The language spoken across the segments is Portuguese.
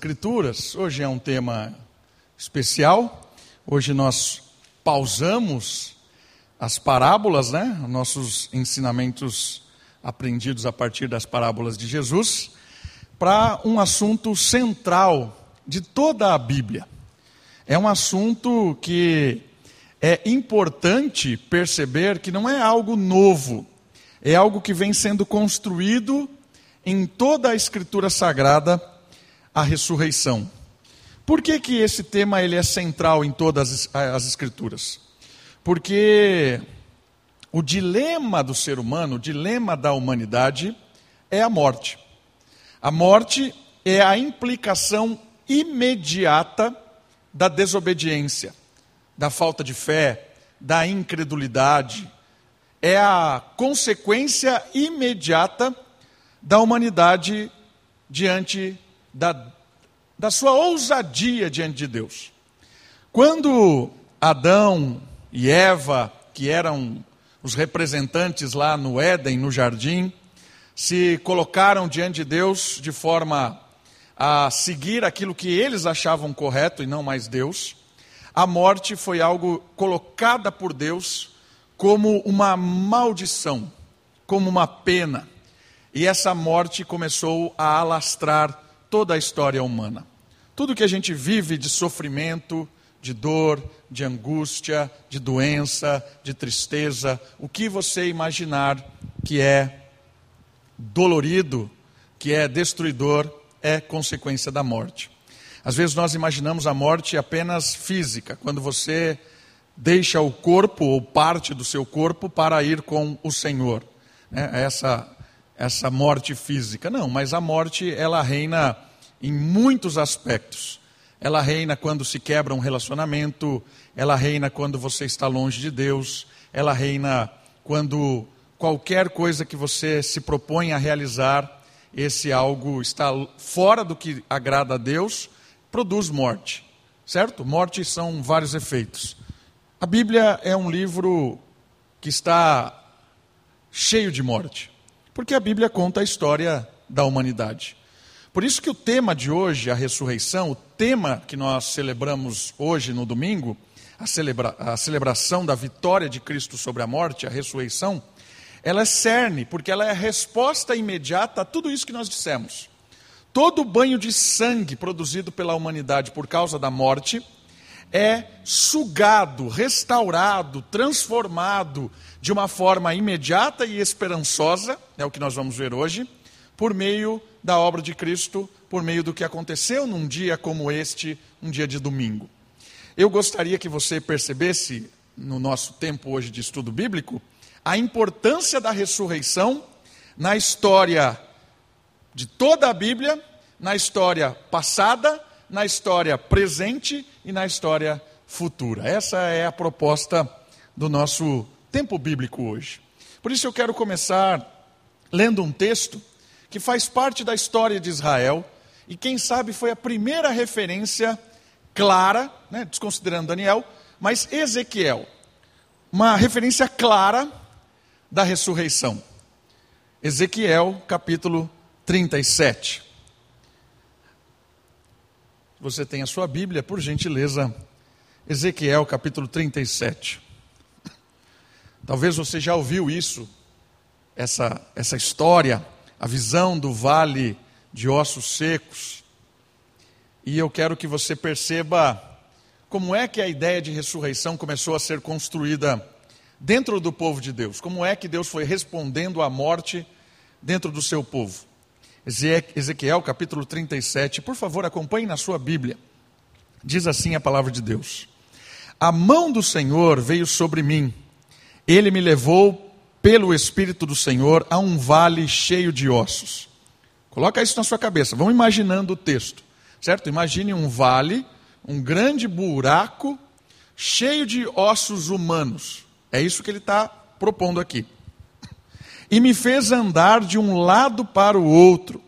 Escrituras. Hoje é um tema especial. Hoje nós pausamos as parábolas, né? Nossos ensinamentos aprendidos a partir das parábolas de Jesus, para um assunto central de toda a Bíblia. É um assunto que é importante perceber que não é algo novo, é algo que vem sendo construído em toda a Escritura Sagrada, a ressurreição. Por que, que esse tema ele é central em todas as Escrituras? Porque o dilema do ser humano, o dilema da humanidade, é a morte. A morte é a implicação imediata da desobediência, da falta de fé, da incredulidade. É a consequência imediata da humanidade diante da, da sua ousadia diante de Deus. Quando Adão e Eva, que eram os representantes lá no Éden, no jardim, se colocaram diante de Deus de forma a seguir aquilo que eles achavam correto e não mais Deus, a morte foi algo colocada por Deus como uma maldição, como uma pena. E essa morte começou a alastrar toda a história humana. Tudo que a gente vive de sofrimento, de dor, de angústia, de doença, de tristeza, o que você imaginar que é dolorido, que é destruidor, é consequência da morte. Às vezes nós imaginamos a morte apenas física, quando você deixa o corpo ou parte do seu corpo para ir com o Senhor. É essa, essa morte física. Não, mas a morte ela reina em muitos aspectos. Ela reina quando se quebra um relacionamento, ela reina quando você está longe de Deus, ela reina quando qualquer coisa que você se propõe a realizar, esse algo está fora do que agrada a Deus, produz morte. Certo? Morte são vários efeitos. A Bíblia é um livro que está cheio de morte, porque a Bíblia conta a história da humanidade. Por isso que o tema de hoje, a ressurreição, o tema que nós celebramos hoje no domingo, a, celebra a celebração da vitória de Cristo sobre a morte, a ressurreição, ela é cerne, porque ela é a resposta imediata a tudo isso que nós dissemos. Todo banho de sangue produzido pela humanidade por causa da morte é sugado, restaurado, transformado de uma forma imediata e esperançosa, é o que nós vamos ver hoje, por meio da obra de Cristo, por meio do que aconteceu num dia como este, um dia de domingo. Eu gostaria que você percebesse, no nosso tempo hoje de estudo bíblico, a importância da ressurreição na história de toda a Bíblia, na história passada, na história presente e na história futura. Essa é a proposta do nosso tempo bíblico hoje. Por isso eu quero começar lendo um texto que faz parte da história de Israel e, quem sabe, foi a primeira referência clara, né, desconsiderando Daniel, mas Ezequiel, uma referência clara da ressurreição. Ezequiel, capítulo 37. Você tem a sua Bíblia, por gentileza, Ezequiel, capítulo 37. Talvez você já ouviu isso, essa, essa história a visão do vale de ossos secos. E eu quero que você perceba como é que a ideia de ressurreição começou a ser construída dentro do povo de Deus. Como é que Deus foi respondendo à morte dentro do seu povo. Ezequiel capítulo 37, por favor, acompanhe na sua Bíblia. Diz assim a palavra de Deus: A mão do Senhor veio sobre mim, ele me levou pelo Espírito do Senhor a um vale cheio de ossos. Coloca isso na sua cabeça. Vão imaginando o texto, certo? Imagine um vale, um grande buraco cheio de ossos humanos. É isso que ele está propondo aqui. E me fez andar de um lado para o outro,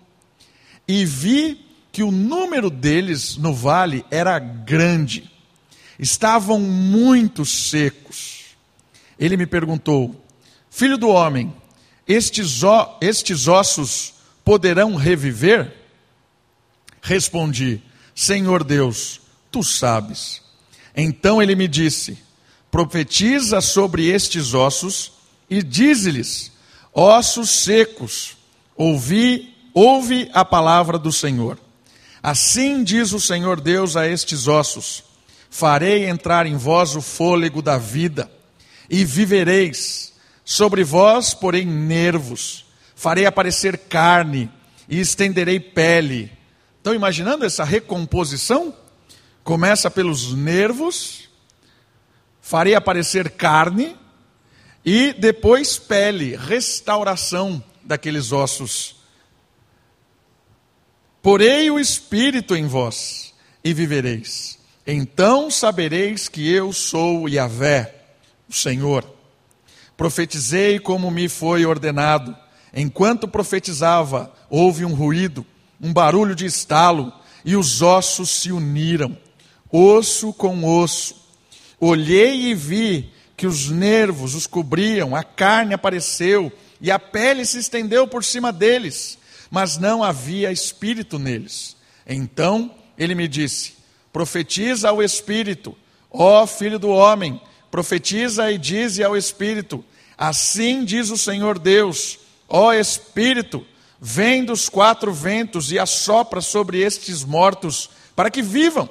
e vi que o número deles no vale era grande, estavam muito secos. Ele me perguntou: Filho do homem, estes, estes ossos poderão reviver? Respondi: Senhor Deus, tu sabes. Então ele me disse: Profetiza sobre estes ossos e dize-lhes: Ossos secos, ouvi, ouve a palavra do Senhor. Assim diz o Senhor Deus a estes ossos: Farei entrar em vós o fôlego da vida, e vivereis. Sobre vós, porém, nervos. Farei aparecer carne, e estenderei pele. Estão imaginando essa recomposição? Começa pelos nervos, farei aparecer carne, e depois pele, restauração daqueles ossos Porei o Espírito em vós e vivereis. Então sabereis que eu sou Yahvé, o Senhor. Profetizei como me foi ordenado. Enquanto profetizava, houve um ruído, um barulho de estalo, e os ossos se uniram, osso com osso. Olhei e vi que os nervos os cobriam, a carne apareceu, e a pele se estendeu por cima deles mas não havia espírito neles. Então ele me disse: Profetiza ao espírito, ó filho do homem, profetiza e dize ao espírito: Assim diz o Senhor Deus, ó espírito, vem dos quatro ventos e assopra sobre estes mortos, para que vivam.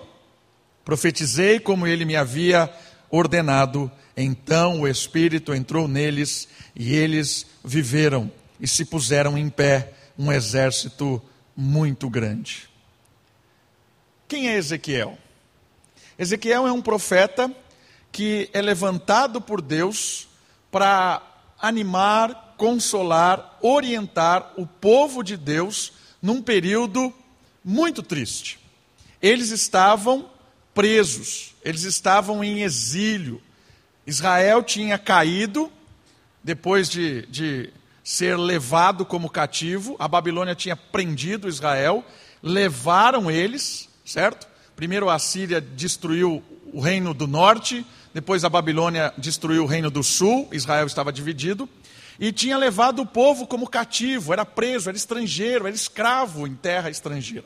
Profetizei como ele me havia ordenado. Então o Espírito entrou neles e eles viveram e se puseram em pé um exército muito grande. Quem é Ezequiel? Ezequiel é um profeta que é levantado por Deus para animar, consolar, orientar o povo de Deus num período muito triste. Eles estavam presos, eles estavam em exílio. Israel tinha caído depois de, de ser levado como cativo. A Babilônia tinha prendido Israel, levaram eles, certo? Primeiro a Síria destruiu o reino do norte, depois a Babilônia destruiu o reino do sul, Israel estava dividido, e tinha levado o povo como cativo, era preso, era estrangeiro, era escravo em terra estrangeira.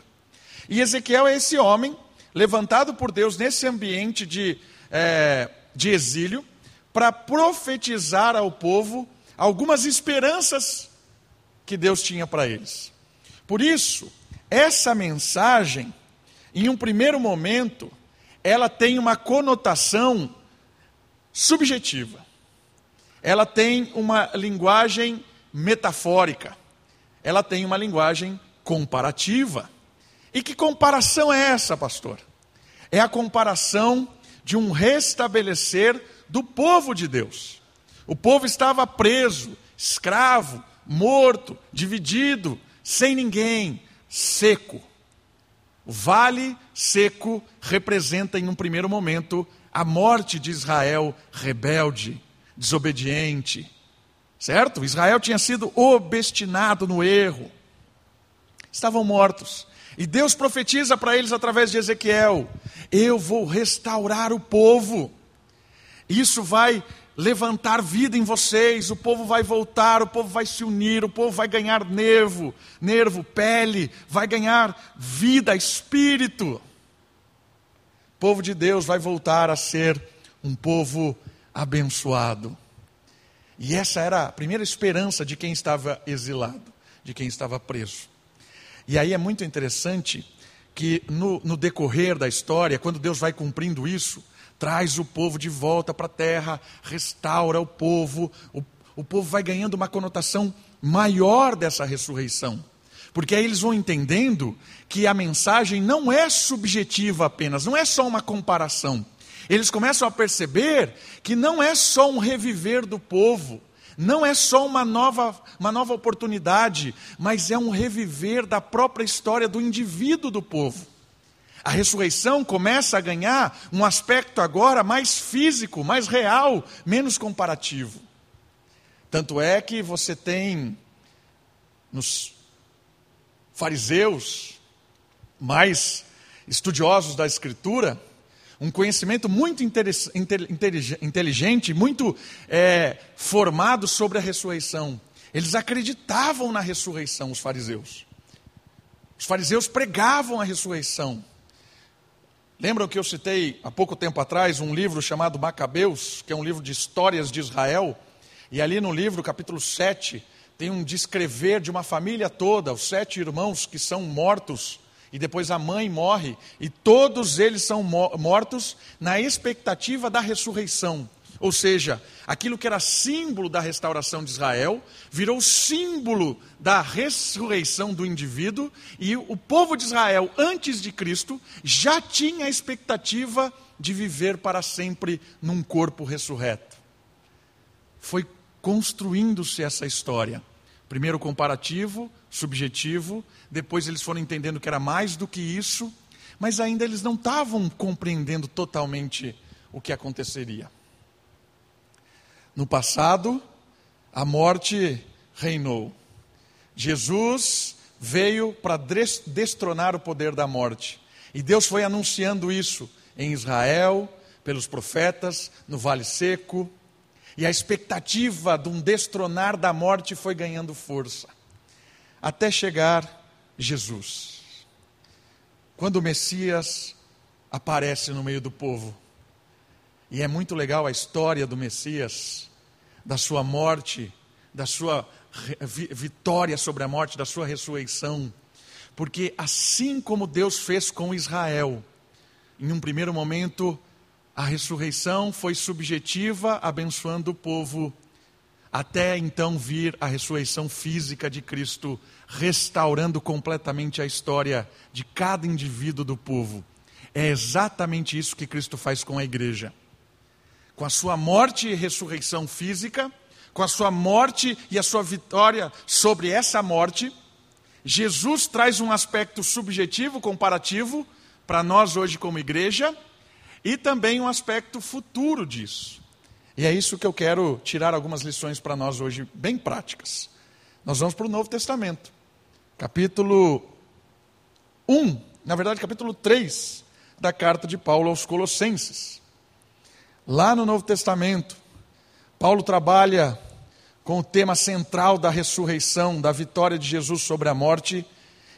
E Ezequiel é esse homem, levantado por Deus nesse ambiente de, é, de exílio, para profetizar ao povo algumas esperanças que Deus tinha para eles. Por isso, essa mensagem, em um primeiro momento, ela tem uma conotação subjetiva. Ela tem uma linguagem metafórica. Ela tem uma linguagem comparativa. E que comparação é essa, pastor? É a comparação de um restabelecer do povo de Deus. O povo estava preso, escravo, morto, dividido, sem ninguém, seco. O vale seco representa, em um primeiro momento, a morte de Israel rebelde, desobediente. Certo? Israel tinha sido obstinado no erro. Estavam mortos. E Deus profetiza para eles através de Ezequiel: Eu vou restaurar o povo. Isso vai levantar vida em vocês, o povo vai voltar, o povo vai se unir, o povo vai ganhar nervo, nervo, pele, vai ganhar vida, espírito. Povo de Deus vai voltar a ser um povo abençoado. E essa era a primeira esperança de quem estava exilado, de quem estava preso. E aí é muito interessante que no, no decorrer da história, quando Deus vai cumprindo isso, traz o povo de volta para a terra, restaura o povo, o, o povo vai ganhando uma conotação maior dessa ressurreição. Porque aí eles vão entendendo que a mensagem não é subjetiva apenas, não é só uma comparação. Eles começam a perceber que não é só um reviver do povo, não é só uma nova, uma nova oportunidade, mas é um reviver da própria história do indivíduo do povo. A ressurreição começa a ganhar um aspecto agora mais físico, mais real, menos comparativo. Tanto é que você tem nos fariseus mais estudiosos da Escritura um conhecimento muito inteligente, muito é, formado sobre a ressurreição. Eles acreditavam na ressurreição, os fariseus. Os fariseus pregavam a ressurreição. Lembram que eu citei há pouco tempo atrás um livro chamado Macabeus, que é um livro de histórias de Israel? E ali no livro, capítulo 7, tem um descrever de uma família toda, os sete irmãos que são mortos, e depois a mãe morre, e todos eles são mortos na expectativa da ressurreição. Ou seja, aquilo que era símbolo da restauração de Israel virou símbolo da ressurreição do indivíduo, e o povo de Israel, antes de Cristo, já tinha a expectativa de viver para sempre num corpo ressurreto. Foi construindo-se essa história. Primeiro comparativo, subjetivo, depois eles foram entendendo que era mais do que isso, mas ainda eles não estavam compreendendo totalmente o que aconteceria. No passado, a morte reinou. Jesus veio para destronar o poder da morte. E Deus foi anunciando isso em Israel, pelos profetas, no Vale Seco. E a expectativa de um destronar da morte foi ganhando força. Até chegar Jesus. Quando o Messias aparece no meio do povo, e é muito legal a história do Messias, da sua morte, da sua vitória sobre a morte, da sua ressurreição. Porque assim como Deus fez com Israel, em um primeiro momento, a ressurreição foi subjetiva, abençoando o povo, até então vir a ressurreição física de Cristo, restaurando completamente a história de cada indivíduo do povo. É exatamente isso que Cristo faz com a igreja com a sua morte e ressurreição física, com a sua morte e a sua vitória sobre essa morte, Jesus traz um aspecto subjetivo, comparativo, para nós hoje como igreja, e também um aspecto futuro disso. E é isso que eu quero tirar algumas lições para nós hoje, bem práticas. Nós vamos para o Novo Testamento, capítulo 1, na verdade, capítulo 3 da carta de Paulo aos Colossenses. Lá no Novo Testamento, Paulo trabalha com o tema central da ressurreição, da vitória de Jesus sobre a morte,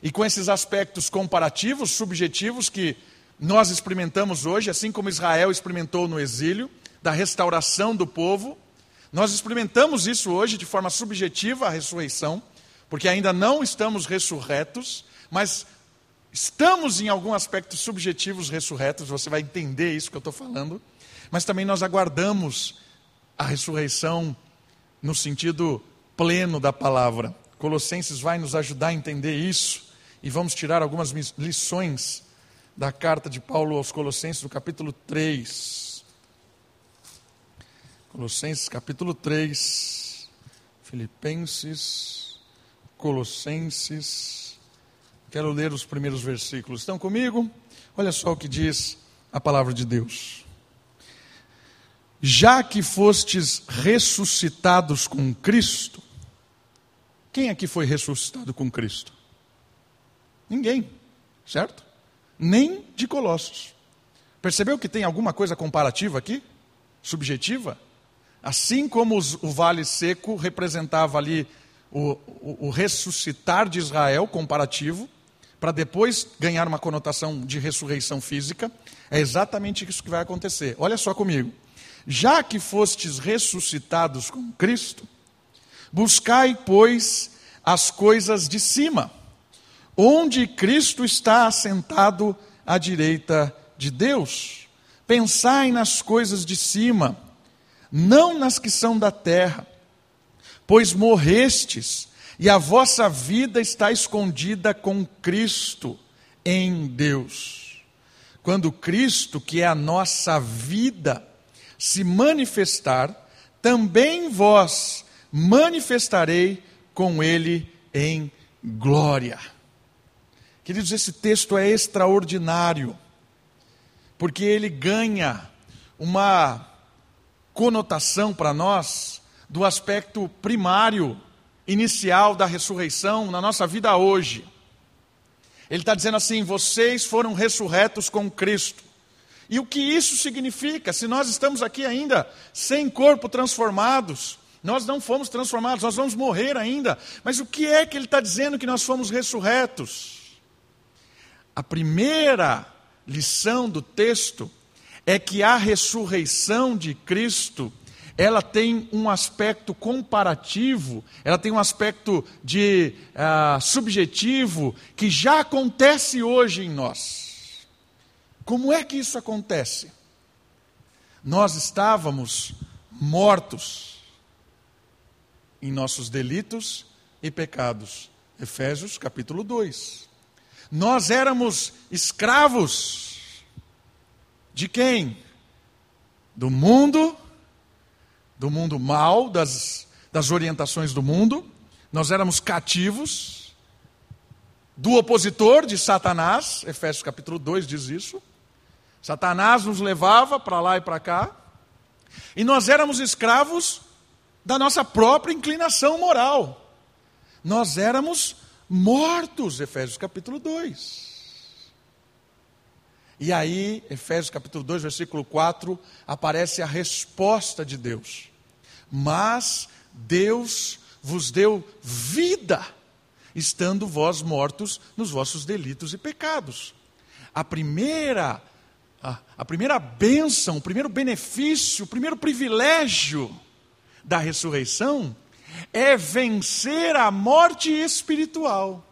e com esses aspectos comparativos, subjetivos que nós experimentamos hoje, assim como Israel experimentou no exílio, da restauração do povo. Nós experimentamos isso hoje de forma subjetiva, a ressurreição, porque ainda não estamos ressurretos, mas estamos em algum aspecto subjetivos ressurretos, você vai entender isso que eu estou falando mas também nós aguardamos a ressurreição no sentido pleno da palavra. Colossenses vai nos ajudar a entender isso e vamos tirar algumas lições da carta de Paulo aos Colossenses, no capítulo 3. Colossenses, capítulo 3. Filipenses, Colossenses. Quero ler os primeiros versículos. Estão comigo? Olha só o que diz a palavra de Deus já que fostes ressuscitados com Cristo, quem aqui foi ressuscitado com Cristo? Ninguém, certo? Nem de Colossos. Percebeu que tem alguma coisa comparativa aqui? Subjetiva? Assim como os, o vale seco representava ali o, o, o ressuscitar de Israel, comparativo, para depois ganhar uma conotação de ressurreição física, é exatamente isso que vai acontecer. Olha só comigo já que fostes ressuscitados com Cristo, buscai, pois, as coisas de cima, onde Cristo está assentado à direita de Deus. Pensai nas coisas de cima, não nas que são da terra, pois morrestes e a vossa vida está escondida com Cristo em Deus. Quando Cristo, que é a nossa vida, se manifestar, também vós manifestarei com ele em glória. Queridos, esse texto é extraordinário, porque ele ganha uma conotação para nós do aspecto primário, inicial da ressurreição na nossa vida hoje. Ele está dizendo assim: vocês foram ressurretos com Cristo. E o que isso significa? Se nós estamos aqui ainda sem corpo transformados, nós não fomos transformados, nós vamos morrer ainda. Mas o que é que ele está dizendo que nós fomos ressurretos? A primeira lição do texto é que a ressurreição de Cristo ela tem um aspecto comparativo, ela tem um aspecto de uh, subjetivo que já acontece hoje em nós. Como é que isso acontece? Nós estávamos mortos em nossos delitos e pecados. Efésios capítulo 2. Nós éramos escravos de quem? Do mundo do mundo mal, das, das orientações do mundo, nós éramos cativos do opositor de Satanás, Efésios capítulo 2 diz isso. Satanás nos levava para lá e para cá, e nós éramos escravos da nossa própria inclinação moral. Nós éramos mortos, Efésios capítulo 2. E aí, Efésios capítulo 2, versículo 4, aparece a resposta de Deus. Mas Deus vos deu vida, estando vós mortos nos vossos delitos e pecados. A primeira a, a primeira bênção, o primeiro benefício, o primeiro privilégio da ressurreição é vencer a morte espiritual.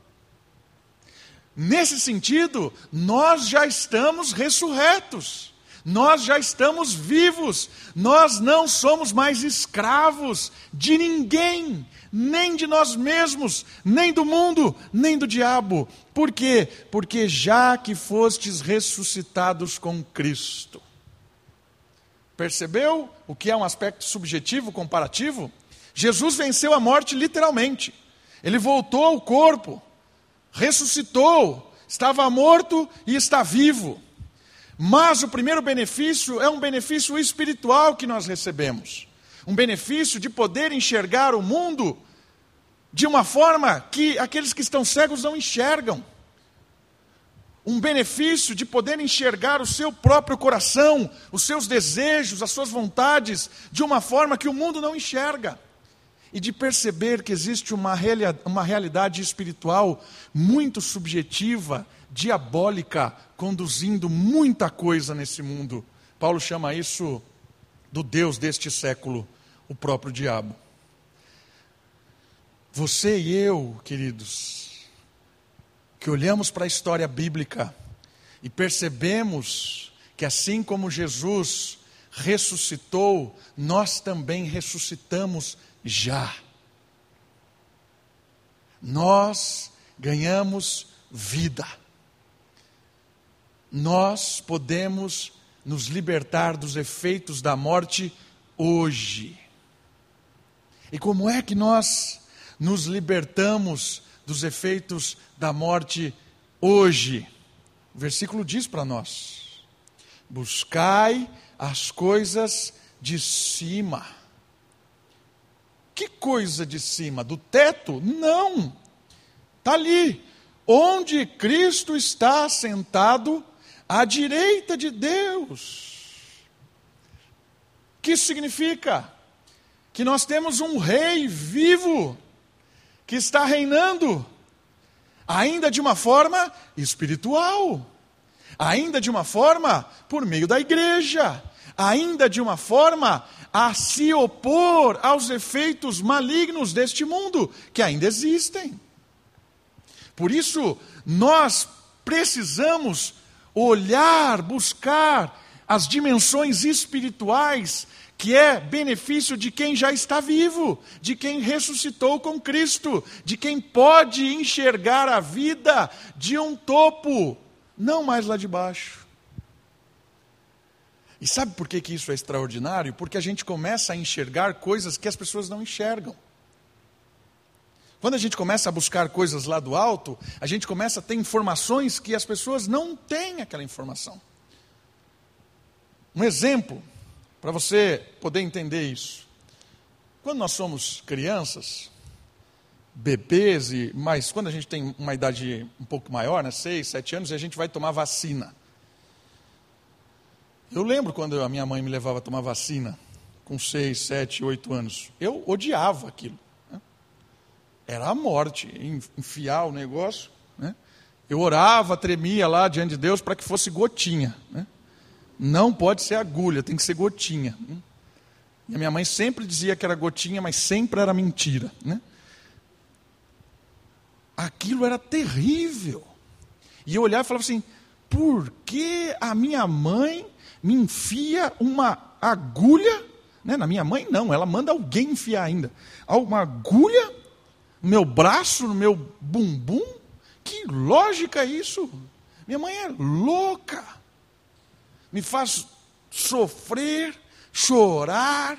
Nesse sentido, nós já estamos ressurretos, nós já estamos vivos, nós não somos mais escravos de ninguém, nem de nós mesmos, nem do mundo, nem do diabo. Por quê? Porque já que fostes ressuscitados com Cristo. Percebeu o que é um aspecto subjetivo, comparativo? Jesus venceu a morte literalmente. Ele voltou ao corpo ressuscitou, estava morto e está vivo. Mas o primeiro benefício é um benefício espiritual que nós recebemos. Um benefício de poder enxergar o mundo de uma forma que aqueles que estão cegos não enxergam. Um benefício de poder enxergar o seu próprio coração, os seus desejos, as suas vontades, de uma forma que o mundo não enxerga e de perceber que existe uma, uma realidade espiritual muito subjetiva, diabólica, conduzindo muita coisa nesse mundo. Paulo chama isso do Deus deste século, o próprio diabo. Você e eu, queridos, que olhamos para a história bíblica e percebemos que assim como Jesus ressuscitou, nós também ressuscitamos já. Nós ganhamos vida. Nós podemos nos libertar dos efeitos da morte hoje. E como é que nós nos libertamos dos efeitos da morte hoje? O versículo diz para nós: buscai as coisas de cima que coisa de cima? Do teto? Não. Está ali. Onde Cristo está sentado à direita de Deus. O que significa? Que nós temos um rei vivo que está reinando, ainda de uma forma espiritual, ainda de uma forma por meio da igreja, ainda de uma forma a se opor aos efeitos malignos deste mundo, que ainda existem. Por isso, nós precisamos olhar, buscar as dimensões espirituais, que é benefício de quem já está vivo, de quem ressuscitou com Cristo, de quem pode enxergar a vida de um topo, não mais lá de baixo. E sabe por que, que isso é extraordinário? Porque a gente começa a enxergar coisas que as pessoas não enxergam. Quando a gente começa a buscar coisas lá do alto, a gente começa a ter informações que as pessoas não têm aquela informação. Um exemplo, para você poder entender isso. Quando nós somos crianças, bebês, e mais, quando a gente tem uma idade um pouco maior, né, seis, sete anos, a gente vai tomar vacina. Eu lembro quando a minha mãe me levava a tomar vacina, com seis, sete, oito anos. Eu odiava aquilo. Né? Era a morte, enfiar o negócio. Né? Eu orava, tremia lá diante de Deus para que fosse gotinha. Né? Não pode ser agulha, tem que ser gotinha. Né? E a minha mãe sempre dizia que era gotinha, mas sempre era mentira. Né? Aquilo era terrível. E eu olhava e falava assim: por que a minha mãe me enfia uma agulha? Né? Na minha mãe, não, ela manda alguém enfiar ainda. Uma agulha no meu braço, no meu bumbum? Que lógica é isso? Minha mãe é louca. Me faz sofrer, chorar.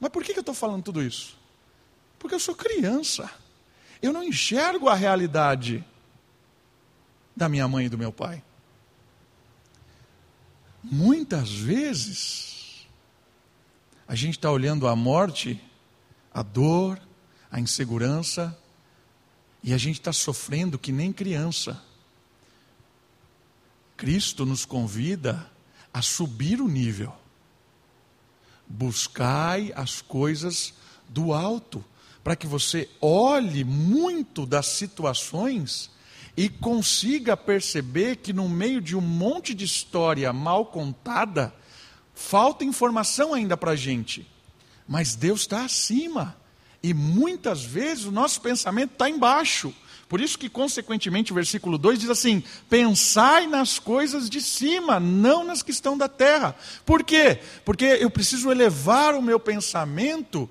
Mas por que eu estou falando tudo isso? Porque eu sou criança. Eu não enxergo a realidade da minha mãe e do meu pai. Muitas vezes, a gente está olhando a morte, a dor, a insegurança, e a gente está sofrendo que nem criança. Cristo nos convida a subir o nível. Buscai as coisas do alto, para que você olhe muito das situações e consiga perceber que no meio de um monte de história mal contada, falta informação ainda para a gente. Mas Deus está acima. E muitas vezes o nosso pensamento está embaixo. Por isso que, consequentemente, o versículo 2 diz assim: pensai nas coisas de cima, não nas que estão da terra. Por quê? Porque eu preciso elevar o meu pensamento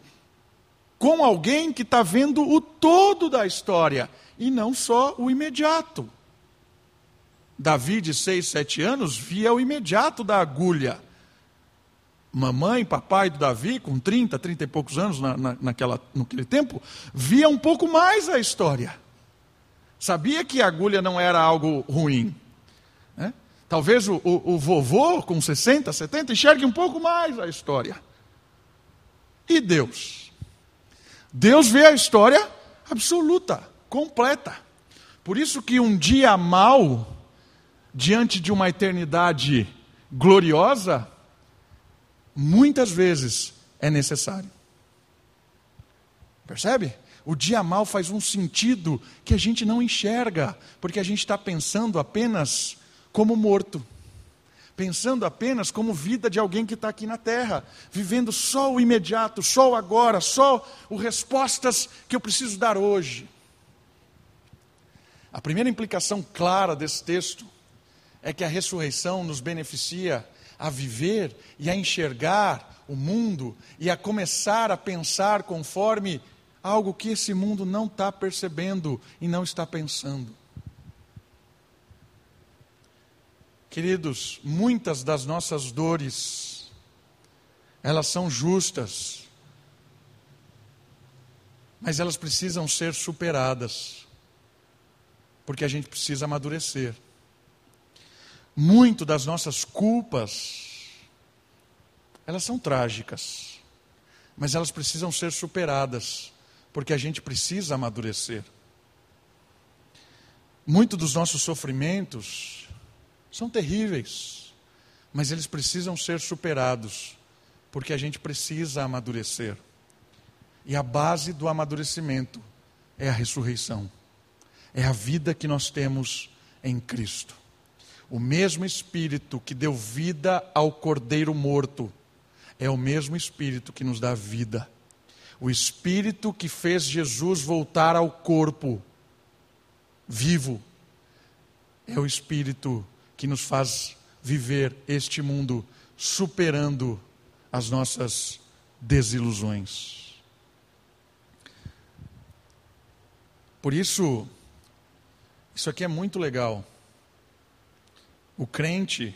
com alguém que está vendo o todo da história e não só o imediato. Davi, de seis, sete anos, via o imediato da agulha. Mamãe, papai do Davi, com 30, 30 e poucos anos na, na, naquela, naquele tempo, via um pouco mais a história. Sabia que a agulha não era algo ruim. Né? Talvez o, o, o vovô, com 60, 70, enxergue um pouco mais a história. E Deus? Deus vê a história absoluta completa. Por isso que um dia mal, diante de uma eternidade gloriosa, muitas vezes é necessário. Percebe? O dia mal faz um sentido que a gente não enxerga, porque a gente está pensando apenas como morto, pensando apenas como vida de alguém que está aqui na terra, vivendo só o imediato, só o agora, só as respostas que eu preciso dar hoje. A primeira implicação clara desse texto é que a ressurreição nos beneficia a viver e a enxergar o mundo e a começar a pensar conforme algo que esse mundo não está percebendo e não está pensando. Queridos, muitas das nossas dores, elas são justas, mas elas precisam ser superadas porque a gente precisa amadurecer. Muito das nossas culpas, elas são trágicas, mas elas precisam ser superadas, porque a gente precisa amadurecer. Muito dos nossos sofrimentos são terríveis, mas eles precisam ser superados, porque a gente precisa amadurecer. E a base do amadurecimento é a ressurreição é a vida que nós temos em Cristo. O mesmo Espírito que deu vida ao cordeiro morto é o mesmo Espírito que nos dá vida. O Espírito que fez Jesus voltar ao corpo vivo é o Espírito que nos faz viver este mundo superando as nossas desilusões. Por isso, isso aqui é muito legal. O crente,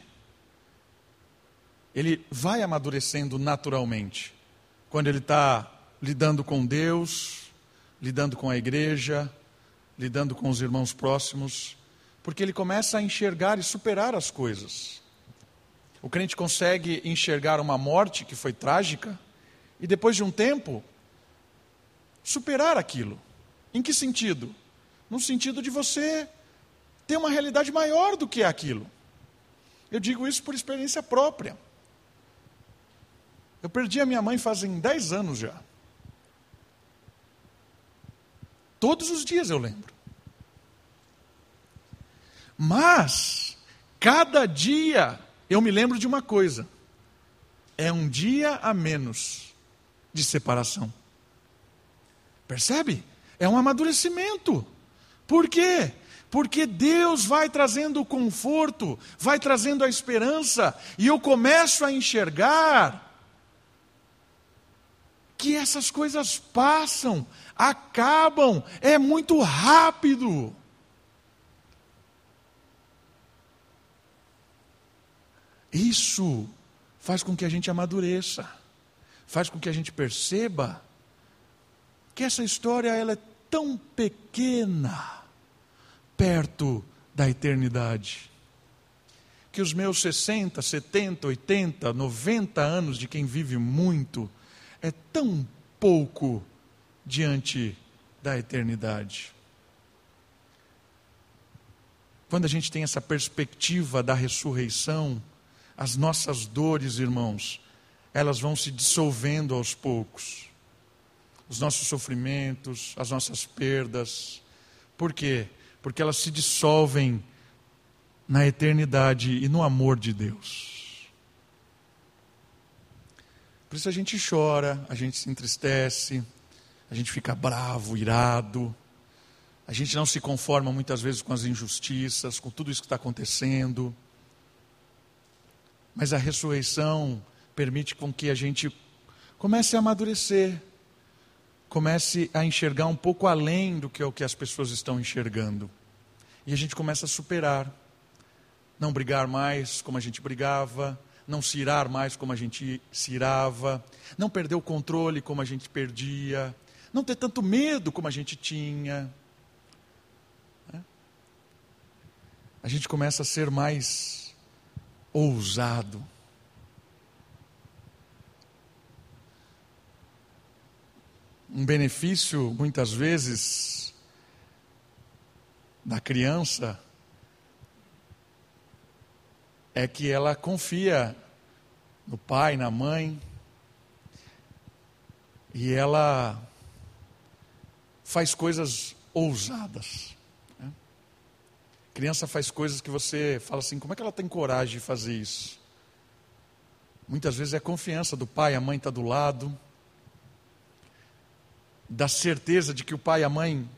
ele vai amadurecendo naturalmente. Quando ele está lidando com Deus, lidando com a igreja, lidando com os irmãos próximos, porque ele começa a enxergar e superar as coisas. O crente consegue enxergar uma morte que foi trágica e depois de um tempo superar aquilo. Em que sentido? no sentido de você ter uma realidade maior do que aquilo. Eu digo isso por experiência própria. Eu perdi a minha mãe fazem 10 anos já. Todos os dias eu lembro. Mas, cada dia, eu me lembro de uma coisa: é um dia a menos de separação. Percebe? É um amadurecimento. Por quê? Porque Deus vai trazendo o conforto, vai trazendo a esperança, e eu começo a enxergar que essas coisas passam, acabam, é muito rápido. Isso faz com que a gente amadureça, faz com que a gente perceba que essa história ela é tão pequena perto da eternidade. Que os meus 60, 70, 80, 90 anos de quem vive muito é tão pouco diante da eternidade. Quando a gente tem essa perspectiva da ressurreição, as nossas dores, irmãos, elas vão se dissolvendo aos poucos. Os nossos sofrimentos, as nossas perdas. Por quê? Porque elas se dissolvem na eternidade e no amor de Deus. Por isso a gente chora, a gente se entristece, a gente fica bravo, irado, a gente não se conforma muitas vezes com as injustiças, com tudo isso que está acontecendo. Mas a ressurreição permite com que a gente comece a amadurecer, comece a enxergar um pouco além do que é o que as pessoas estão enxergando. E a gente começa a superar. Não brigar mais como a gente brigava, não se irar mais como a gente se irava, não perder o controle como a gente perdia, não ter tanto medo como a gente tinha. Né? A gente começa a ser mais ousado. Um benefício, muitas vezes, da criança é que ela confia no pai, na mãe, e ela faz coisas ousadas. Criança faz coisas que você fala assim: como é que ela tem coragem de fazer isso? Muitas vezes é confiança do pai, a mãe está do lado, da certeza de que o pai e a mãe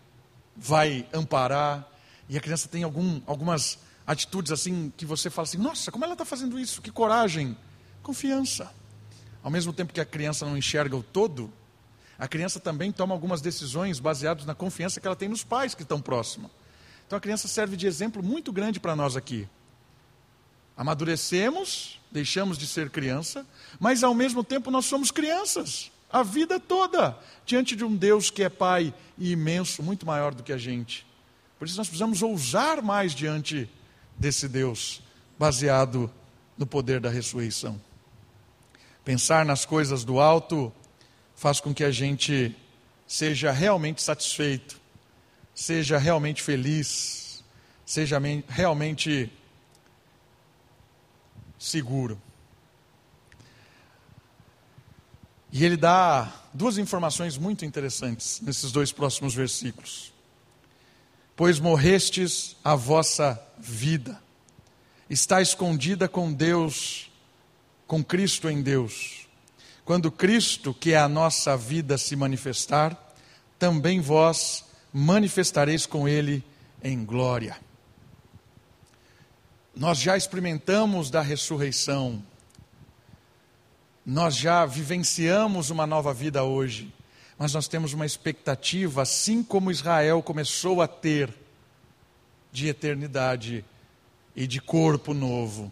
vai amparar, e a criança tem algum, algumas atitudes assim que você fala assim: nossa, como ela está fazendo isso? Que coragem! Confiança. Ao mesmo tempo que a criança não enxerga o todo, a criança também toma algumas decisões baseadas na confiança que ela tem nos pais que estão próximos. Então a criança serve de exemplo muito grande para nós aqui. Amadurecemos, deixamos de ser criança, mas ao mesmo tempo nós somos crianças, a vida toda, diante de um Deus que é Pai e imenso, muito maior do que a gente. Por isso nós precisamos ousar mais diante desse Deus, baseado no poder da ressurreição. Pensar nas coisas do alto faz com que a gente seja realmente satisfeito seja realmente feliz, seja realmente seguro. E ele dá duas informações muito interessantes nesses dois próximos versículos. Pois morrestes a vossa vida, está escondida com Deus, com Cristo em Deus. Quando Cristo, que é a nossa vida, se manifestar, também vós manifestareis com ele em glória. Nós já experimentamos da ressurreição, nós já vivenciamos uma nova vida hoje, mas nós temos uma expectativa, assim como Israel começou a ter, de eternidade e de corpo novo,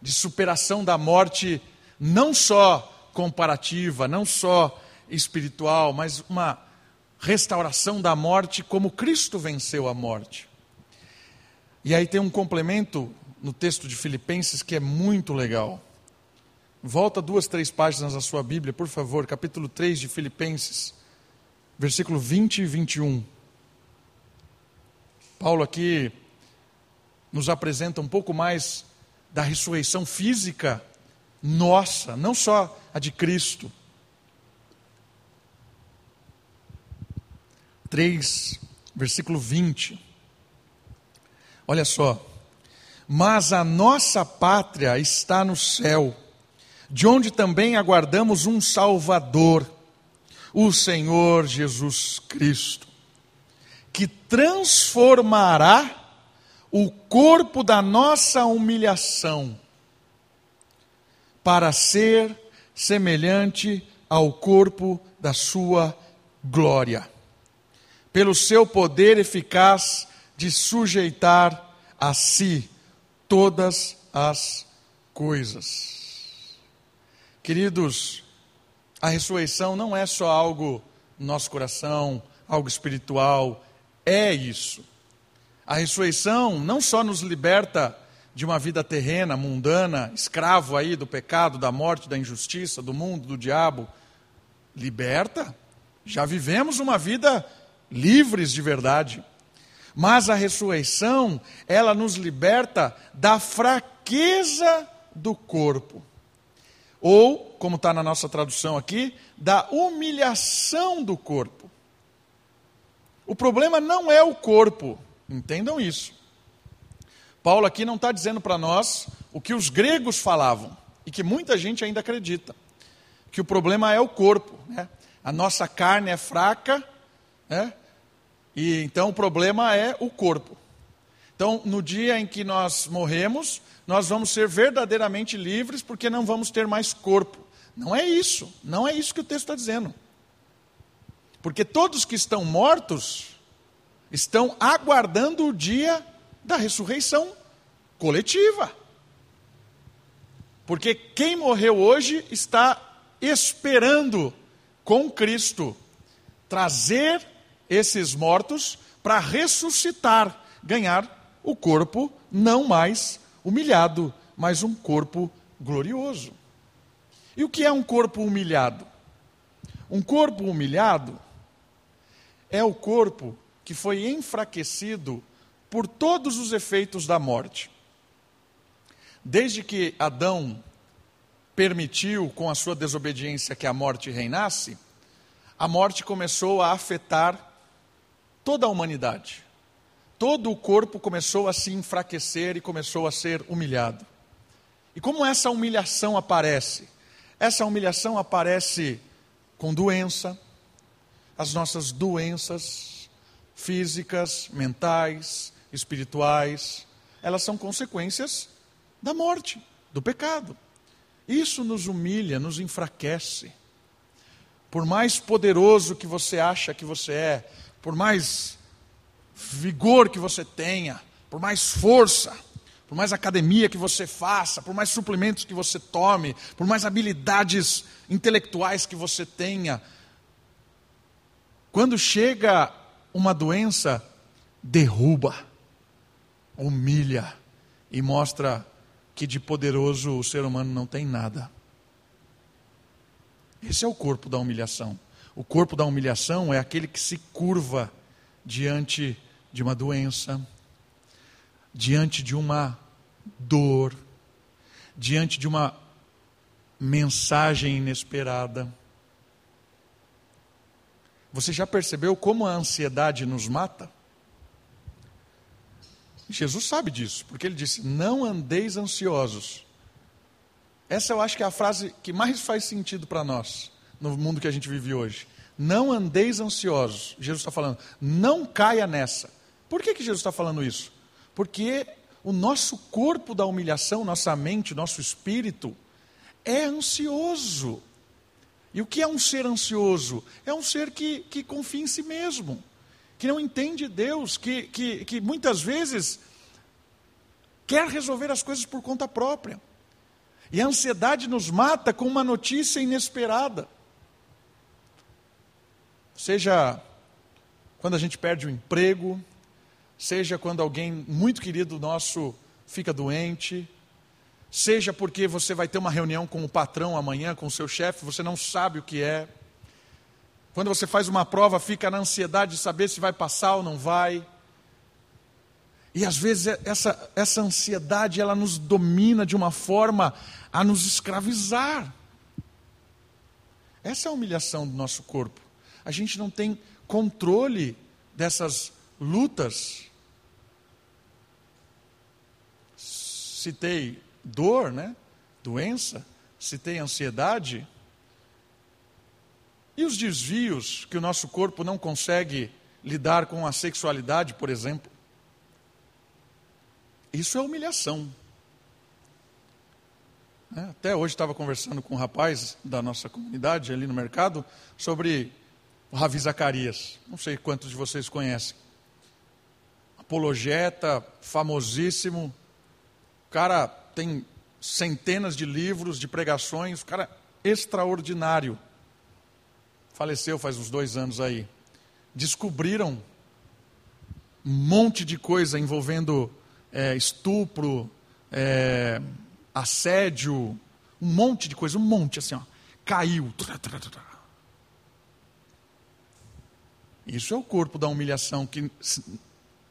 de superação da morte, não só comparativa, não só espiritual, mas uma restauração da morte como Cristo venceu a morte. E aí tem um complemento no texto de Filipenses que é muito legal. Volta duas, três páginas da sua Bíblia, por favor, capítulo 3 de Filipenses, versículo 20 e 21. Paulo aqui nos apresenta um pouco mais da ressurreição física nossa, não só a de Cristo. 3, versículo 20. Olha só. Mas a nossa pátria está no céu, de onde também aguardamos um Salvador, o Senhor Jesus Cristo, que transformará o corpo da nossa humilhação para ser semelhante ao corpo da sua glória, pelo seu poder eficaz de sujeitar a si todas as coisas. Queridos, a ressurreição não é só algo no nosso coração, algo espiritual, é isso. A ressurreição não só nos liberta de uma vida terrena, mundana, escravo aí do pecado, da morte, da injustiça, do mundo, do diabo. Liberta. Já vivemos uma vida livres de verdade. Mas a ressurreição, ela nos liberta da fraqueza do corpo. Ou, como está na nossa tradução aqui, da humilhação do corpo. O problema não é o corpo, entendam isso. Paulo aqui não está dizendo para nós o que os gregos falavam e que muita gente ainda acredita: que o problema é o corpo. Né? A nossa carne é fraca, né? E então o problema é o corpo. Então, no dia em que nós morremos, nós vamos ser verdadeiramente livres porque não vamos ter mais corpo. Não é isso, não é isso que o texto está dizendo. Porque todos que estão mortos estão aguardando o dia da ressurreição coletiva. Porque quem morreu hoje está esperando com Cristo trazer esses mortos para ressuscitar, ganhar o corpo não mais humilhado, mas um corpo glorioso. E o que é um corpo humilhado? Um corpo humilhado é o corpo que foi enfraquecido por todos os efeitos da morte. Desde que Adão permitiu, com a sua desobediência, que a morte reinasse, a morte começou a afetar toda a humanidade. Todo o corpo começou a se enfraquecer e começou a ser humilhado. E como essa humilhação aparece? Essa humilhação aparece com doença, as nossas doenças físicas, mentais, espirituais, elas são consequências da morte, do pecado. Isso nos humilha, nos enfraquece. Por mais poderoso que você acha que você é, por mais vigor que você tenha, por mais força, por mais academia que você faça, por mais suplementos que você tome, por mais habilidades intelectuais que você tenha, quando chega uma doença, derruba humilha e mostra que de poderoso o ser humano não tem nada. Esse é o corpo da humilhação. O corpo da humilhação é aquele que se curva diante de uma doença, diante de uma dor, diante de uma mensagem inesperada. Você já percebeu como a ansiedade nos mata? Jesus sabe disso, porque ele disse: Não andeis ansiosos. Essa eu acho que é a frase que mais faz sentido para nós, no mundo que a gente vive hoje. Não andeis ansiosos. Jesus está falando, não caia nessa. Por que, que Jesus está falando isso? Porque o nosso corpo da humilhação, nossa mente, nosso espírito, é ansioso. E o que é um ser ansioso? É um ser que, que confia em si mesmo que não entende Deus, que, que, que muitas vezes quer resolver as coisas por conta própria. E a ansiedade nos mata com uma notícia inesperada. Seja quando a gente perde o emprego, seja quando alguém muito querido nosso fica doente, seja porque você vai ter uma reunião com o patrão amanhã, com o seu chefe, você não sabe o que é. Quando você faz uma prova, fica na ansiedade de saber se vai passar ou não vai. E às vezes é, essa, essa ansiedade ela nos domina de uma forma a nos escravizar. Essa é a humilhação do nosso corpo. A gente não tem controle dessas lutas. citei dor, né? doença, citei ansiedade. E os desvios que o nosso corpo não consegue lidar com a sexualidade, por exemplo? Isso é humilhação. É, até hoje estava conversando com um rapaz da nossa comunidade ali no mercado sobre o Ravi Zacarias. Não sei quantos de vocês conhecem. Apologeta, famosíssimo. O cara tem centenas de livros, de pregações. O cara extraordinário. Faleceu faz uns dois anos aí. Descobriram um monte de coisa envolvendo é, estupro, é, assédio, um monte de coisa, um monte assim, ó, caiu. Isso é o corpo da humilhação que,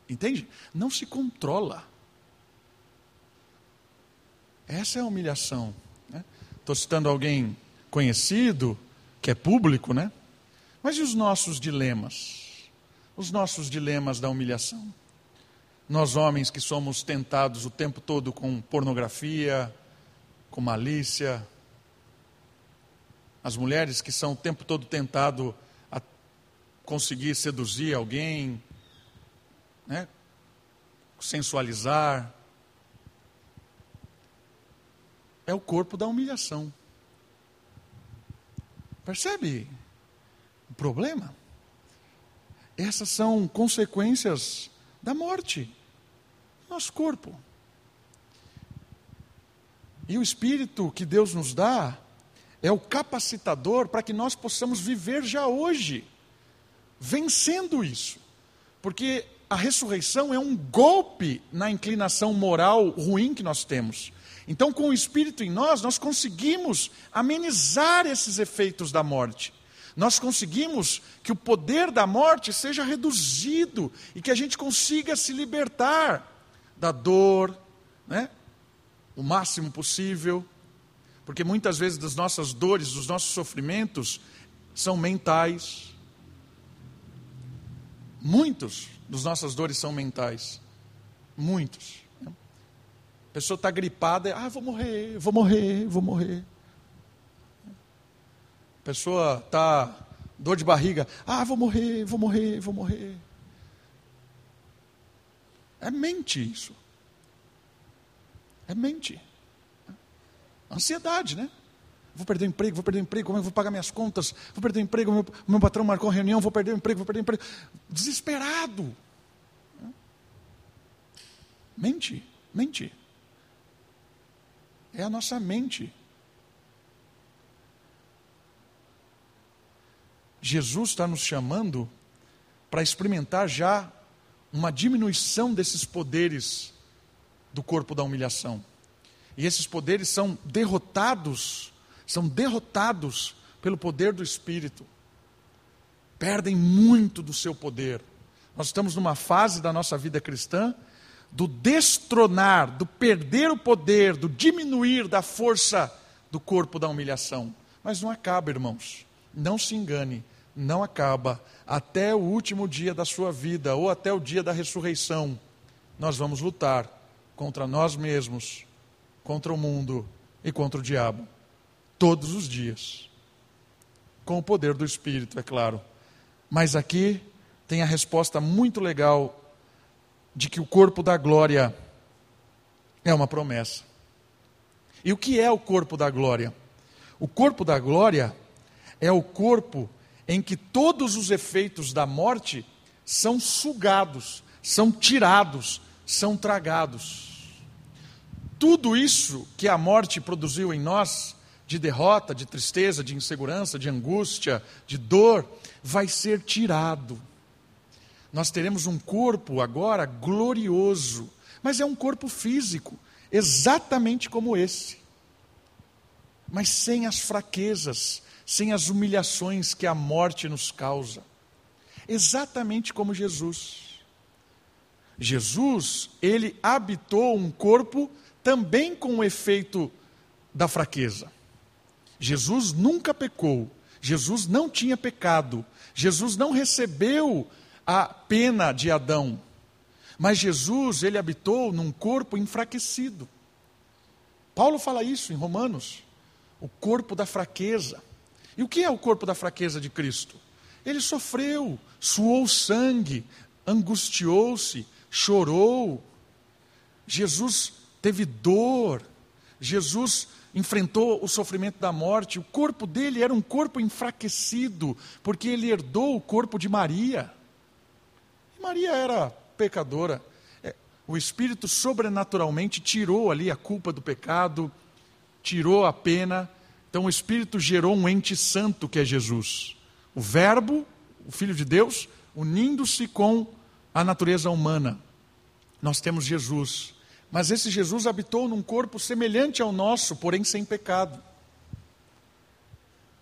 entende? Não se controla. Essa é a humilhação. Estou né? citando alguém conhecido, que é público, né? Mas e os nossos dilemas? Os nossos dilemas da humilhação? Nós, homens que somos tentados o tempo todo com pornografia, com malícia, as mulheres que são o tempo todo tentado conseguir seduzir alguém, né? sensualizar. É o corpo da humilhação. Percebe o problema? Essas são consequências da morte nosso corpo. E o Espírito que Deus nos dá é o capacitador para que nós possamos viver já hoje, vencendo isso. Porque a ressurreição é um golpe na inclinação moral ruim que nós temos. Então, com o Espírito em nós, nós conseguimos amenizar esses efeitos da morte. Nós conseguimos que o poder da morte seja reduzido e que a gente consiga se libertar da dor, né? o máximo possível, porque muitas vezes das nossas dores, dos nossos sofrimentos, são mentais. Muitos dos nossas dores são mentais. Muitos. A pessoa está gripada, ah, vou morrer, vou morrer, vou morrer. A pessoa está dor de barriga, ah, vou morrer, vou morrer, vou morrer. É mente isso. É mente. Ansiedade, né? Vou perder o emprego, vou perder o emprego, como é que vou pagar minhas contas? Vou perder o emprego, meu, meu patrão marcou uma reunião, vou perder o emprego, vou perder o emprego. Desesperado. Mente, mente. É a nossa mente. Jesus está nos chamando para experimentar já uma diminuição desses poderes do corpo da humilhação. E esses poderes são derrotados, são derrotados pelo poder do Espírito. Perdem muito do seu poder. Nós estamos numa fase da nossa vida cristã do destronar, do perder o poder, do diminuir da força do corpo da humilhação. Mas não acaba, irmãos. Não se engane, não acaba. Até o último dia da sua vida, ou até o dia da ressurreição, nós vamos lutar contra nós mesmos, contra o mundo e contra o diabo. Todos os dias. Com o poder do Espírito, é claro. Mas aqui tem a resposta muito legal de que o corpo da glória é uma promessa. E o que é o corpo da glória? O corpo da glória é o corpo em que todos os efeitos da morte são sugados, são tirados, são tragados. Tudo isso que a morte produziu em nós, de derrota, de tristeza, de insegurança, de angústia, de dor, vai ser tirado. Nós teremos um corpo agora glorioso, mas é um corpo físico, exatamente como esse, mas sem as fraquezas, sem as humilhações que a morte nos causa. Exatamente como Jesus. Jesus, ele habitou um corpo também com o efeito da fraqueza. Jesus nunca pecou, Jesus não tinha pecado, Jesus não recebeu a pena de Adão. Mas Jesus, ele habitou num corpo enfraquecido. Paulo fala isso em Romanos. O corpo da fraqueza. E o que é o corpo da fraqueza de Cristo? Ele sofreu, suou sangue, angustiou-se, chorou. Jesus teve dor. Jesus enfrentou o sofrimento da morte. O corpo dele era um corpo enfraquecido, porque ele herdou o corpo de Maria. Maria era pecadora. É, o Espírito sobrenaturalmente tirou ali a culpa do pecado, tirou a pena. Então o Espírito gerou um ente santo que é Jesus. O Verbo, o Filho de Deus, unindo-se com a natureza humana. Nós temos Jesus. Mas esse Jesus habitou num corpo semelhante ao nosso, porém sem pecado.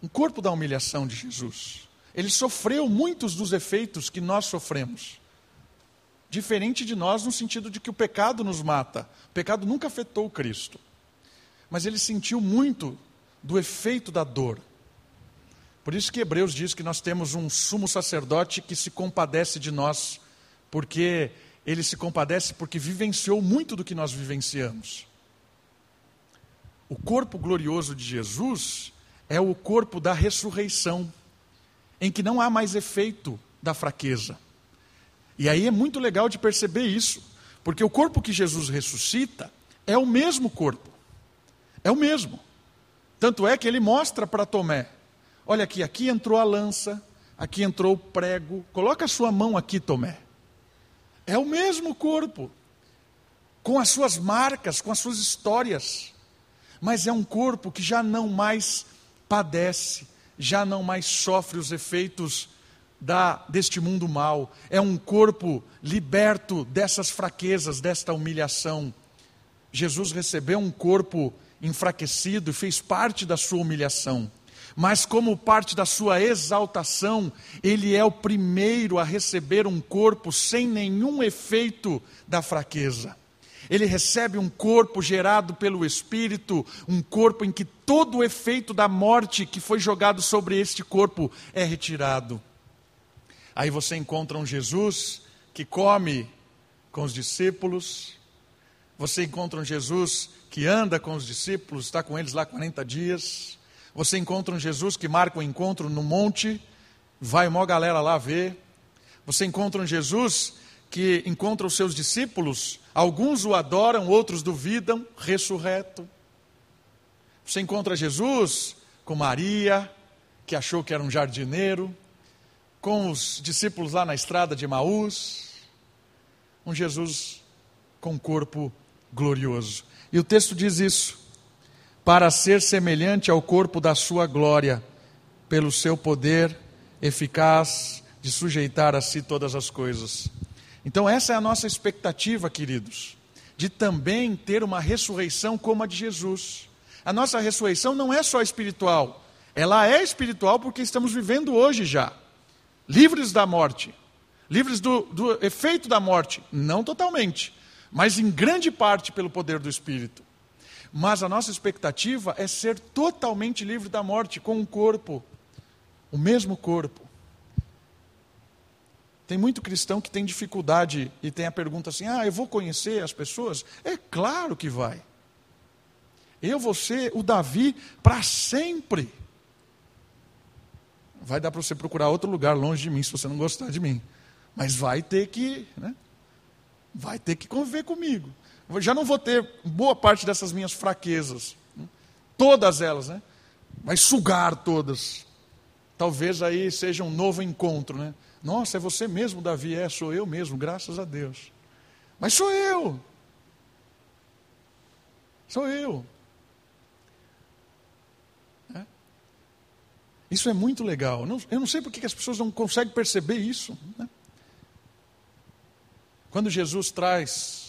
Um corpo da humilhação de Jesus. Ele sofreu muitos dos efeitos que nós sofremos. Diferente de nós, no sentido de que o pecado nos mata. O pecado nunca afetou Cristo. Mas ele sentiu muito do efeito da dor. Por isso que Hebreus diz que nós temos um sumo sacerdote que se compadece de nós, porque ele se compadece porque vivenciou muito do que nós vivenciamos. O corpo glorioso de Jesus é o corpo da ressurreição, em que não há mais efeito da fraqueza. E aí é muito legal de perceber isso, porque o corpo que Jesus ressuscita é o mesmo corpo, é o mesmo. Tanto é que ele mostra para Tomé: olha aqui, aqui entrou a lança, aqui entrou o prego, coloca a sua mão aqui, Tomé. É o mesmo corpo, com as suas marcas, com as suas histórias, mas é um corpo que já não mais padece, já não mais sofre os efeitos da, deste mundo mal. É um corpo liberto dessas fraquezas, desta humilhação. Jesus recebeu um corpo enfraquecido e fez parte da sua humilhação mas como parte da sua exaltação, ele é o primeiro a receber um corpo sem nenhum efeito da fraqueza. Ele recebe um corpo gerado pelo Espírito, um corpo em que todo o efeito da morte que foi jogado sobre este corpo é retirado. Aí você encontra um Jesus que come com os discípulos, você encontra um Jesus que anda com os discípulos, está com eles lá 40 dias. Você encontra um Jesus que marca um encontro no monte, vai uma galera lá ver. Você encontra um Jesus que encontra os seus discípulos, alguns o adoram, outros duvidam, ressurreto. Você encontra Jesus com Maria, que achou que era um jardineiro, com os discípulos lá na estrada de Maús, um Jesus com corpo glorioso. E o texto diz isso para ser semelhante ao corpo da sua glória, pelo seu poder eficaz de sujeitar a si todas as coisas. Então, essa é a nossa expectativa, queridos, de também ter uma ressurreição como a de Jesus. A nossa ressurreição não é só espiritual, ela é espiritual porque estamos vivendo hoje já, livres da morte, livres do, do efeito da morte, não totalmente, mas em grande parte pelo poder do Espírito. Mas a nossa expectativa é ser totalmente livre da morte, com um corpo, o mesmo corpo. Tem muito cristão que tem dificuldade e tem a pergunta assim: ah, eu vou conhecer as pessoas? É claro que vai. Eu vou ser o Davi para sempre. Vai dar para você procurar outro lugar longe de mim se você não gostar de mim. Mas vai ter que, né? Vai ter que conviver comigo já não vou ter boa parte dessas minhas fraquezas, né? todas elas, né? Vai sugar todas. Talvez aí seja um novo encontro, né? Nossa, é você mesmo, Davi? É, sou eu mesmo, graças a Deus. Mas sou eu. Sou eu. É? Isso é muito legal. Eu não sei por que as pessoas não conseguem perceber isso. Né? Quando Jesus traz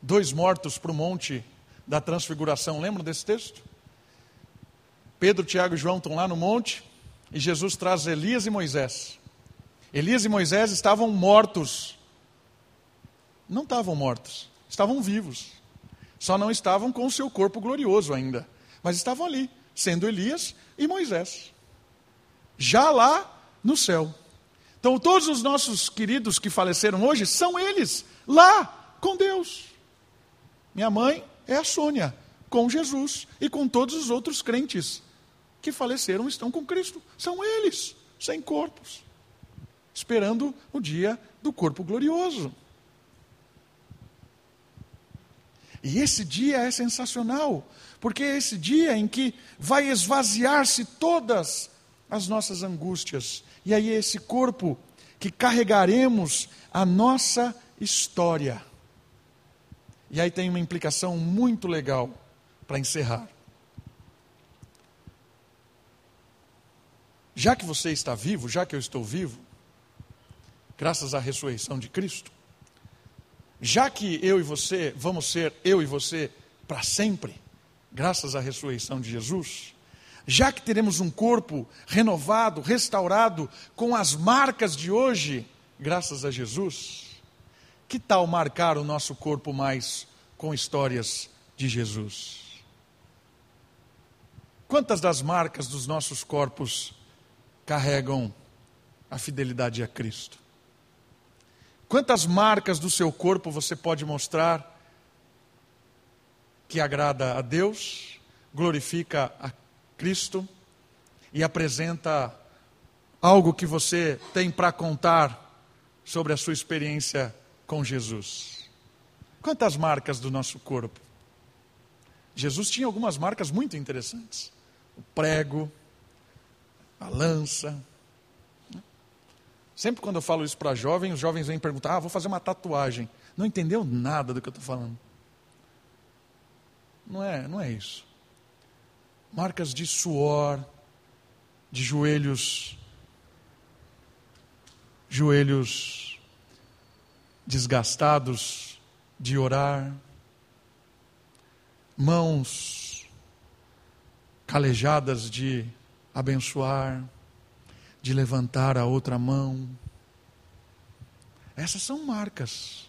dois mortos para o monte da transfiguração. Lembram desse texto? Pedro, Tiago e João estão lá no monte e Jesus traz Elias e Moisés. Elias e Moisés estavam mortos. Não estavam mortos, estavam vivos. Só não estavam com o seu corpo glorioso ainda. Mas estavam ali, sendo Elias e Moisés. Já lá no céu. Então, todos os nossos queridos que faleceram hoje são eles, lá com Deus. Minha mãe é a Sônia, com Jesus e com todos os outros crentes que faleceram estão com Cristo. São eles, sem corpos, esperando o dia do corpo glorioso. E esse dia é sensacional, porque é esse dia em que vai esvaziar-se todas as nossas angústias. E aí é esse corpo que carregaremos a nossa história. E aí tem uma implicação muito legal para encerrar. Já que você está vivo, já que eu estou vivo, graças à ressurreição de Cristo, já que eu e você vamos ser eu e você para sempre, graças à ressurreição de Jesus, já que teremos um corpo renovado, restaurado, com as marcas de hoje, graças a Jesus, que tal marcar o nosso corpo mais com histórias de Jesus? Quantas das marcas dos nossos corpos carregam a fidelidade a Cristo? Quantas marcas do seu corpo você pode mostrar que agrada a Deus, glorifica a Cristo e apresenta algo que você tem para contar sobre a sua experiência com Jesus? Quantas marcas do nosso corpo? Jesus tinha algumas marcas muito interessantes: o prego, a lança, Sempre quando eu falo isso para jovens, os jovens vêm perguntar: ah, vou fazer uma tatuagem. Não entendeu nada do que eu estou falando. Não é, não é isso. Marcas de suor, de joelhos, joelhos desgastados de orar, mãos calejadas de abençoar de levantar a outra mão. Essas são marcas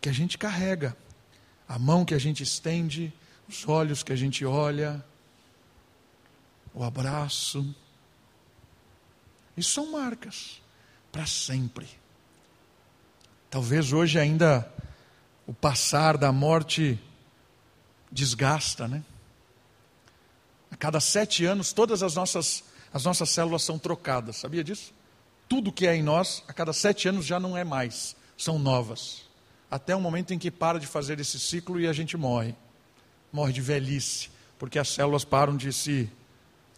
que a gente carrega. A mão que a gente estende, os olhos que a gente olha, o abraço. Isso são marcas para sempre. Talvez hoje ainda o passar da morte desgasta, né? A cada sete anos, todas as nossas as nossas células são trocadas, sabia disso? Tudo que é em nós, a cada sete anos já não é mais, são novas. Até o momento em que para de fazer esse ciclo e a gente morre. Morre de velhice, porque as células param de se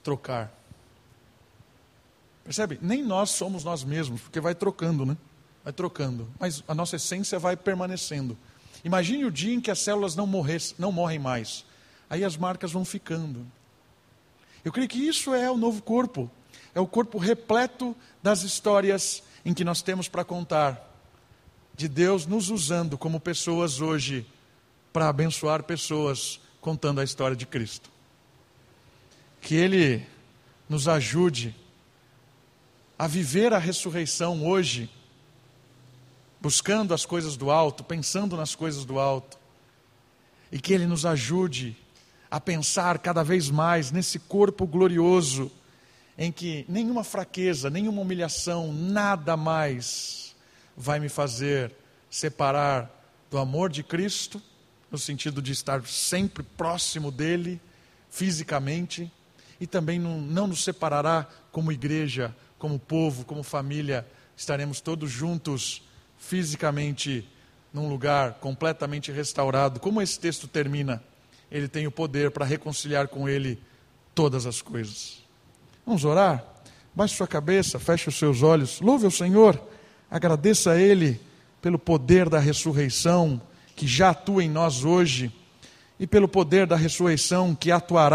trocar. Percebe? Nem nós somos nós mesmos, porque vai trocando, né? Vai trocando. Mas a nossa essência vai permanecendo. Imagine o dia em que as células não, morres, não morrem mais. Aí as marcas vão ficando. Eu creio que isso é o novo corpo. É o corpo repleto das histórias em que nós temos para contar. De Deus nos usando como pessoas hoje para abençoar pessoas contando a história de Cristo. Que Ele nos ajude a viver a ressurreição hoje, buscando as coisas do alto, pensando nas coisas do alto. E que Ele nos ajude a pensar cada vez mais nesse corpo glorioso, em que nenhuma fraqueza, nenhuma humilhação, nada mais vai me fazer separar do amor de Cristo, no sentido de estar sempre próximo dele, fisicamente, e também não, não nos separará como igreja, como povo, como família, estaremos todos juntos fisicamente num lugar completamente restaurado. Como esse texto termina? Ele tem o poder para reconciliar com Ele todas as coisas. Vamos orar? Baixe sua cabeça, feche os seus olhos, louve o Senhor, agradeça a Ele pelo poder da ressurreição que já atua em nós hoje e pelo poder da ressurreição que atuará